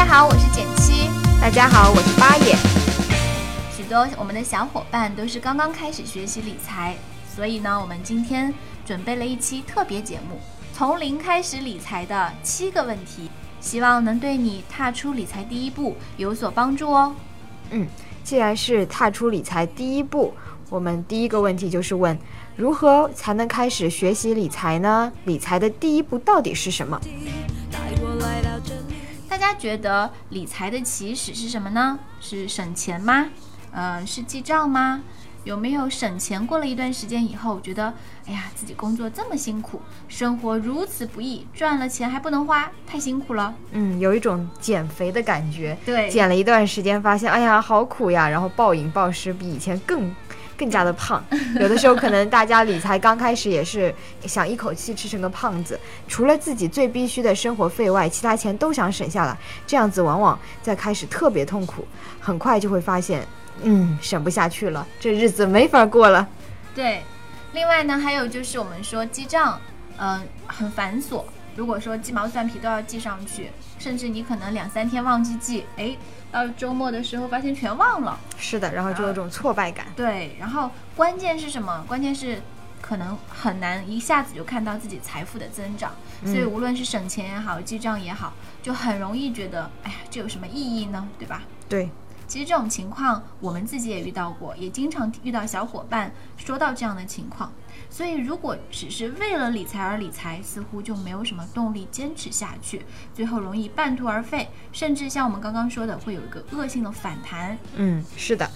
家好，我是简七。大家好，我是八爷。许多我们的小伙伴都是刚刚开始学习理财，所以呢，我们今天准备了一期特别节目，从零开始理财的七个问题，希望能对你踏出理财第一步有所帮助哦。嗯，既然是踏出理财第一步，我们第一个问题就是问：如何才能开始学习理财呢？理财的第一步到底是什么？大家觉得理财的起始是什么呢？是省钱吗？呃，是记账吗？有没有省钱过了一段时间以后，觉得哎呀，自己工作这么辛苦，生活如此不易，赚了钱还不能花，太辛苦了。嗯，有一种减肥的感觉。对，减了一段时间，发现哎呀，好苦呀，然后暴饮暴食，比以前更。更加的胖，有的时候可能大家理财刚开始也是想一口气吃成个胖子，除了自己最必须的生活费外，其他钱都想省下来，这样子往往在开始特别痛苦，很快就会发现，嗯，省不下去了，这日子没法过了。对，另外呢，还有就是我们说记账，嗯，很繁琐，如果说鸡毛蒜皮都要记上去，甚至你可能两三天忘记记，哎。到周末的时候发现全忘了，是的，然后就有种挫败感。对，然后关键是什么？关键是可能很难一下子就看到自己财富的增长，所以无论是省钱也好，记账也好，就很容易觉得，哎呀，这有什么意义呢？对吧？对。其实这种情况我们自己也遇到过，也经常遇到小伙伴说到这样的情况。所以，如果只是为了理财而理财，似乎就没有什么动力坚持下去，最后容易半途而废，甚至像我们刚刚说的，会有一个恶性的反弹。嗯，是的。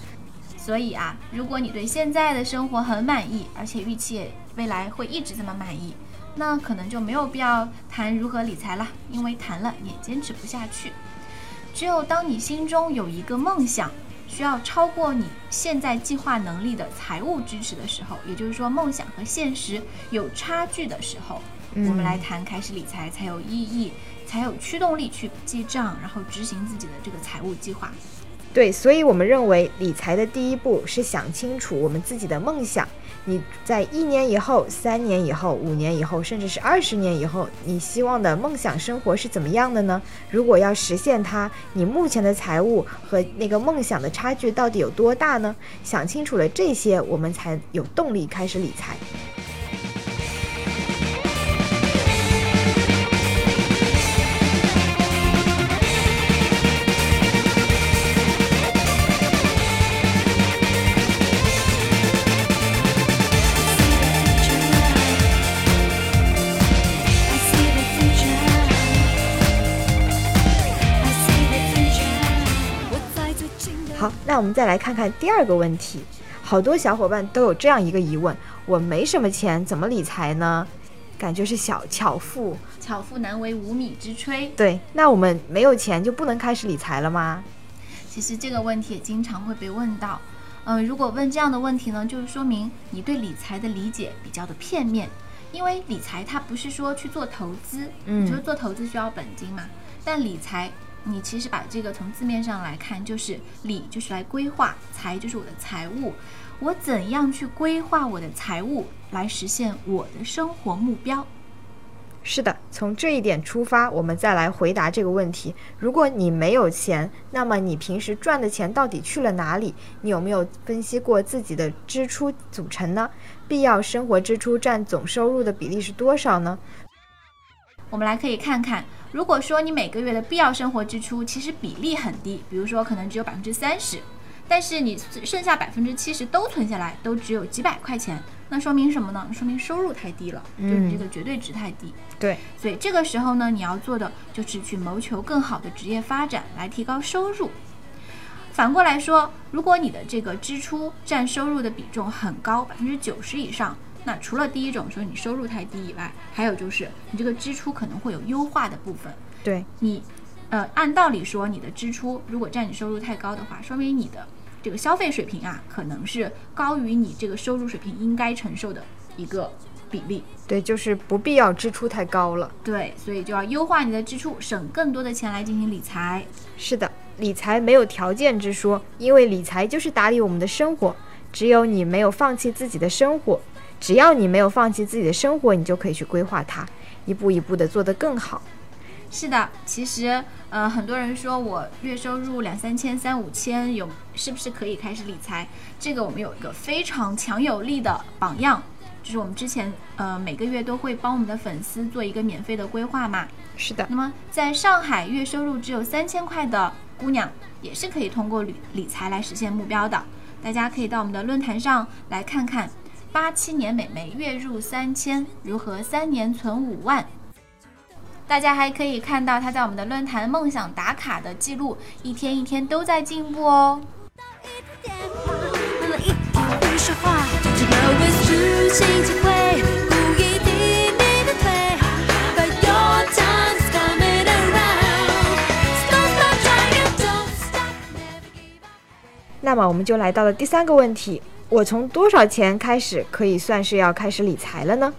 所以啊，如果你对现在的生活很满意，而且预期未来会一直这么满意，那可能就没有必要谈如何理财了，因为谈了也坚持不下去。只有当你心中有一个梦想。需要超过你现在计划能力的财务支持的时候，也就是说梦想和现实有差距的时候，我们来谈开始理财才有意义，才有驱动力去记账，然后执行自己的这个财务计划。对，所以我们认为理财的第一步是想清楚我们自己的梦想。你在一年以后、三年以后、五年以后，甚至是二十年以后，你希望的梦想生活是怎么样的呢？如果要实现它，你目前的财务和那个梦想的差距到底有多大呢？想清楚了这些，我们才有动力开始理财。那我们再来看看第二个问题，好多小伙伴都有这样一个疑问：我没什么钱，怎么理财呢？感觉是小巧妇，巧妇难为无米之炊。对，那我们没有钱就不能开始理财了吗？其实这个问题也经常会被问到。嗯，如果问这样的问题呢，就是说明你对理财的理解比较的片面。因为理财它不是说去做投资，嗯，就是做投资需要本金嘛，但理财。你其实把这个从字面上来看，就是理就是来规划，财就是我的财务，我怎样去规划我的财务来实现我的生活目标？是的，从这一点出发，我们再来回答这个问题。如果你没有钱，那么你平时赚的钱到底去了哪里？你有没有分析过自己的支出组成呢？必要生活支出占总收入的比例是多少呢？我们来可以看看。如果说你每个月的必要生活支出其实比例很低，比如说可能只有百分之三十，但是你剩下百分之七十都存下来，都只有几百块钱，那说明什么呢？说明收入太低了，就是你这个绝对值太低。对，所以这个时候呢，你要做的就是去谋求更好的职业发展，来提高收入。反过来说，如果你的这个支出占收入的比重很高，百分之九十以上。那除了第一种说你收入太低以外，还有就是你这个支出可能会有优化的部分。对你呃，按道理说，你的支出如果占你收入太高的话，说明你的这个消费水平啊，可能是高于你这个收入水平应该承受的一个比例。对，就是不必要支出太高了。对，所以就要优化你的支出，省更多的钱来进行理财。是的，理财没有条件之说，因为理财就是打理我们的生活。只有你没有放弃自己的生活，只要你没有放弃自己的生活，你就可以去规划它，一步一步的做得更好。是的，其实，呃，很多人说我月收入两三千、三五千，有是不是可以开始理财？这个我们有一个非常强有力的榜样，就是我们之前，呃，每个月都会帮我们的粉丝做一个免费的规划嘛。是的。那么，在上海月收入只有三千块的姑娘，也是可以通过理理财来实现目标的。大家可以到我们的论坛上来看看，八七年美眉月入三千，如何三年存五万。大家还可以看到他在我们的论坛梦想打卡的记录，一天一天都在进步哦。那么我们就来到了第三个问题：我从多少钱开始可以算是要开始理财了呢？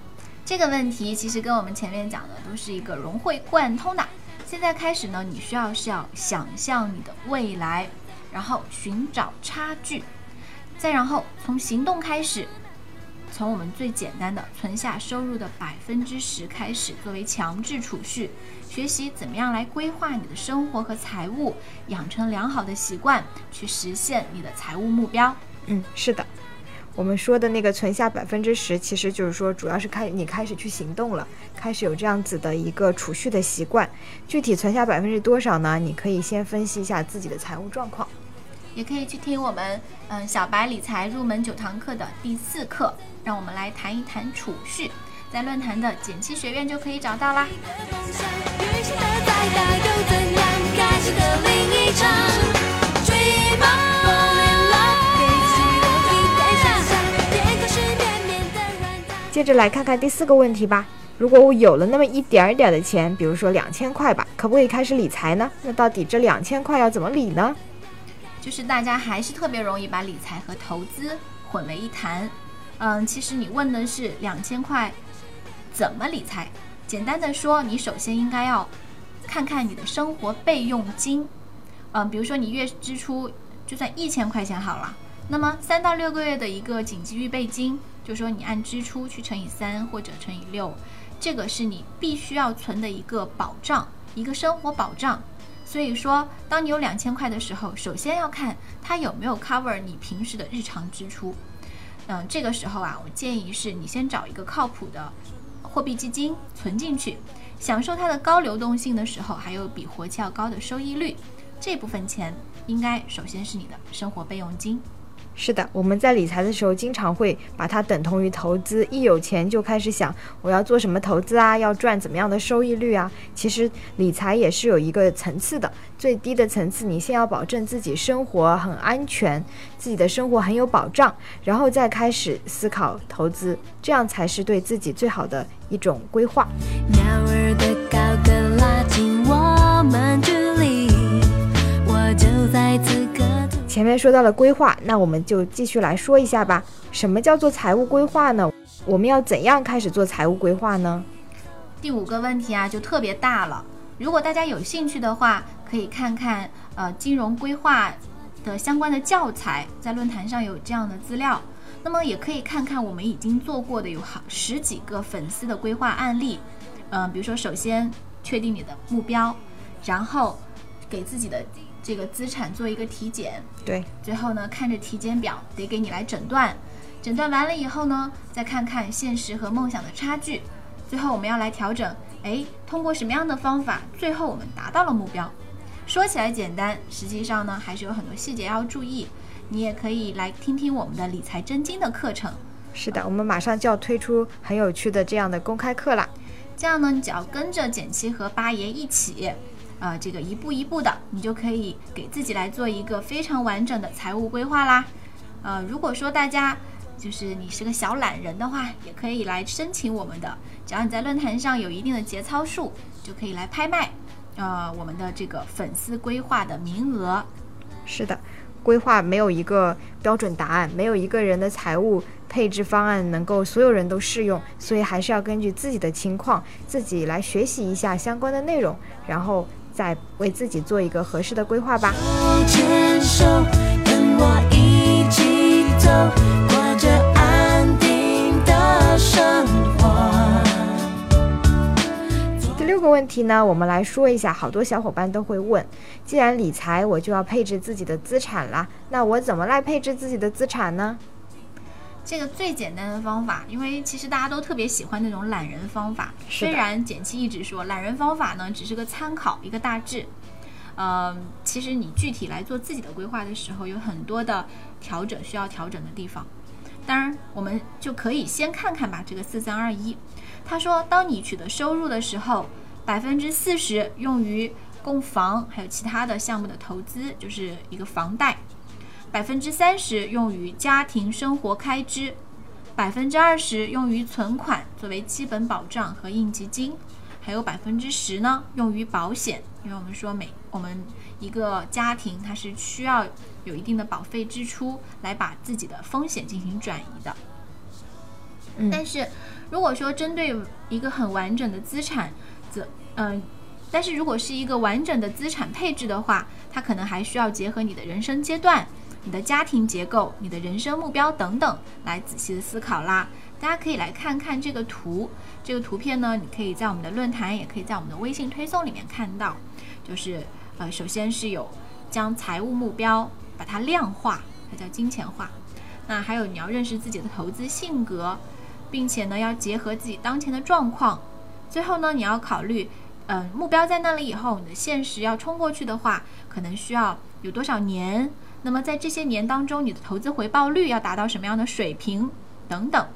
这个问题其实跟我们前面讲的都是一个融会贯通的。现在开始呢，你需要是要想象你的未来，然后寻找差距，再然后从行动开始，从我们最简单的存下收入的百分之十开始，作为强制储蓄，学习怎么样来规划你的生活和财务，养成良好的习惯，去实现你的财务目标。嗯，是的。我们说的那个存下百分之十，其实就是说，主要是开你开始去行动了，开始有这样子的一个储蓄的习惯。具体存下百分之多少呢？你可以先分析一下自己的财务状况，也可以去听我们嗯小白理财入门九堂课的第四课，让我们来谈一谈储蓄，在论坛的减七学院就可以找到啦。接着来看看第四个问题吧。如果我有了那么一点儿点儿的钱，比如说两千块吧，可不可以开始理财呢？那到底这两千块要怎么理呢？就是大家还是特别容易把理财和投资混为一谈。嗯，其实你问的是两千块怎么理财？简单的说，你首先应该要看看你的生活备用金。嗯，比如说你月支出就算一千块钱好了，那么三到六个月的一个紧急预备金。就说你按支出去乘以三或者乘以六，这个是你必须要存的一个保障，一个生活保障。所以说，当你有两千块的时候，首先要看它有没有 cover 你平时的日常支出。嗯，这个时候啊，我建议是你先找一个靠谱的货币基金存进去，享受它的高流动性的时候，还有比活期要高的收益率。这部分钱应该首先是你的生活备用金。是的，我们在理财的时候，经常会把它等同于投资。一有钱就开始想我要做什么投资啊，要赚怎么样的收益率啊。其实理财也是有一个层次的，最低的层次，你先要保证自己生活很安全，自己的生活很有保障，然后再开始思考投资，这样才是对自己最好的一种规划。鸟儿的前面说到了规划，那我们就继续来说一下吧。什么叫做财务规划呢？我们要怎样开始做财务规划呢？第五个问题啊，就特别大了。如果大家有兴趣的话，可以看看呃金融规划的相关的教材，在论坛上有这样的资料。那么也可以看看我们已经做过的有好十几个粉丝的规划案例。嗯，比如说首先确定你的目标，然后给自己的。这个资产做一个体检，对，最后呢，看着体检表得给你来诊断，诊断完了以后呢，再看看现实和梦想的差距，最后我们要来调整，哎，通过什么样的方法，最后我们达到了目标。说起来简单，实际上呢，还是有很多细节要注意。你也可以来听听我们的理财真经的课程。是的，我们马上就要推出很有趣的这样的公开课啦。这样呢，你只要跟着简七和八爷一起。呃，这个一步一步的，你就可以给自己来做一个非常完整的财务规划啦。呃，如果说大家就是你是个小懒人的话，也可以来申请我们的，只要你在论坛上有一定的节操数，就可以来拍卖。呃我们的这个粉丝规划的名额。是的，规划没有一个标准答案，没有一个人的财务配置方案能够所有人都适用，所以还是要根据自己的情况，自己来学习一下相关的内容，然后再为自己做一个合适的规划吧。第六个问题呢，我们来说一下，好多小伙伴都会问，既然理财，我就要配置自己的资产啦，那我怎么来配置自己的资产呢？这个最简单的方法，因为其实大家都特别喜欢那种懒人方法。虽然简七一直说懒人方法呢只是个参考，一个大致，呃，其实你具体来做自己的规划的时候，有很多的调整需要调整的地方。当然，我们就可以先看看吧，这个四三二一，他说，当你取得收入的时候，百分之四十用于供房，还有其他的项目的投资，就是一个房贷。百分之三十用于家庭生活开支，百分之二十用于存款作为基本保障和应急金，还有百分之十呢用于保险，因为我们说每我们一个家庭它是需要有一定的保费支出来把自己的风险进行转移的。嗯但是如果说针对一个很完整的资产，则嗯、但是如果是一个完整的资产配置的话，它可能还需要结合你的人生阶段、你的家庭结构、你的人生目标等等来仔细的思考啦。大家可以来看看这个图，这个图片呢，你可以在我们的论坛，也可以在我们的微信推送里面看到。就是呃，首先是有将财务目标把它量化，它叫金钱化。那还有你要认识自己的投资性格，并且呢要结合自己当前的状况。最后呢，你要考虑，嗯、目标在那里以后，你的现实要冲过去的话，可能需要有多少年？那么在这些年当中，你的投资回报率要达到什么样的水平？等等。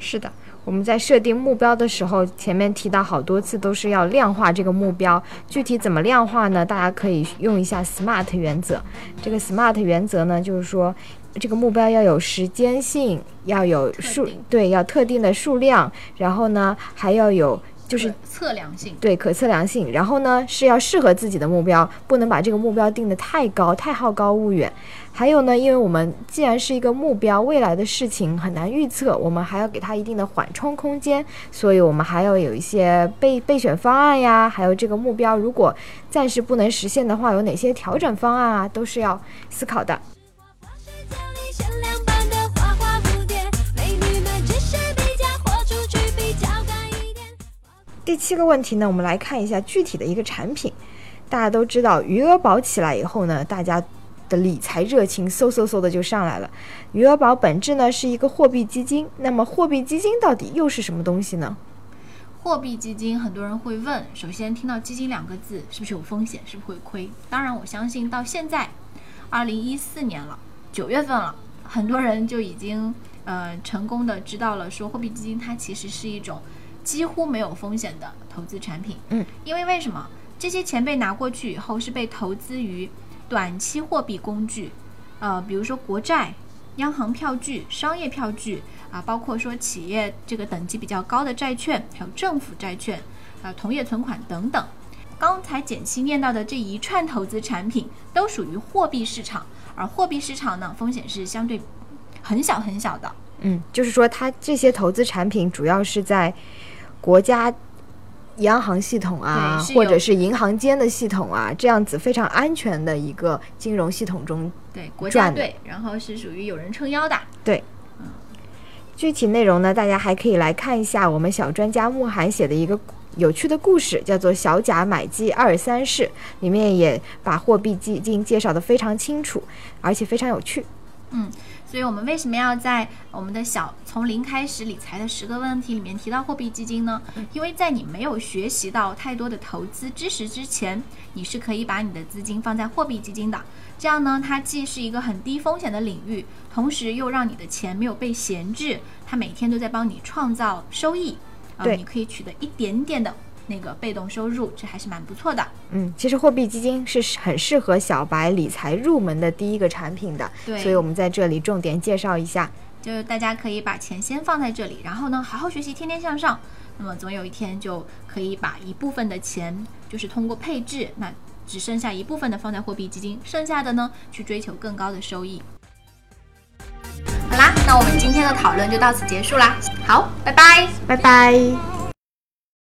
是的，我们在设定目标的时候，前面提到好多次都是要量化这个目标。具体怎么量化呢？大家可以用一下 SMART 原则。这个 SMART 原则呢，就是说这个目标要有时间性，要有数，对，要特定的数量，然后呢还要有就是测量性。对可测量性，然后呢是要适合自己的目标，不能把这个目标定得太高，太好高骛远。还有呢，因为我们既然是一个目标，未来的事情很难预测，我们还要给它一定的缓冲空间，所以我们还要有一些备备选方案呀，还有这个目标如果暂时不能实现的话，有哪些调整方案啊，都是要思考的。第七个问题呢，我们来看一下具体的一个产品。大家都知道，余额宝起来以后呢，大家的理财热情嗖嗖嗖的就上来了。余额宝本质呢是一个货币基金，那么货币基金到底又是什么东西呢？货币基金，很多人会问，首先听到基金两个字，是不是有风险，是不是会亏？当然，我相信到现在，二零一四年了，九月份了，很多人就已经呃成功的知道了，说货币基金它其实是一种几乎没有风险的投资产品。嗯，因为为什么这些钱被拿过去以后是被投资于短期货币工具，呃，比如说国债、央行票据、商业票据啊，包括说企业这个等级比较高的债券，还有政府债券，啊，同业存款等等。刚才简七念到的这一串投资产品都属于货币市场，而货币市场呢，风险是相对很小很小的。嗯，就是说它这些投资产品主要是在国家央行系统啊或者是银行间的系统啊，这样子非常安全的一个金融系统中对，国家队，然后是属于有人撑腰的。对具体内容呢，大家还可以来看一下我们小专家慕寒写的一个有趣的故事，叫做《小贾买基二三事》，里面也把货币基金介绍的非常清楚，而且非常有趣。所以我们为什么要在我们的小从零开始理财的十个问题里面提到货币基金呢？因为在你没有学习到太多的投资知识之前，你是可以把你的资金放在货币基金的。这样呢，它既是一个很低风险的领域，同时又让你的钱没有被闲置，它每天都在帮你创造收益。啊，你可以取得一点点的那个被动收入这还是蛮不错的。嗯其实货币基金是很适合小白理财入门的第一个产品的对。所以我们在这里重点介绍一下。就是大家可以把钱先放在这里然后呢好好学习天天向上。那么总有一天就可以把一部分的钱就是通过配置那只剩下一部分的放在货币基金剩下的呢去追求更高的收益。好啦那我们今天的讨论就到此结束啦。好拜拜。拜拜。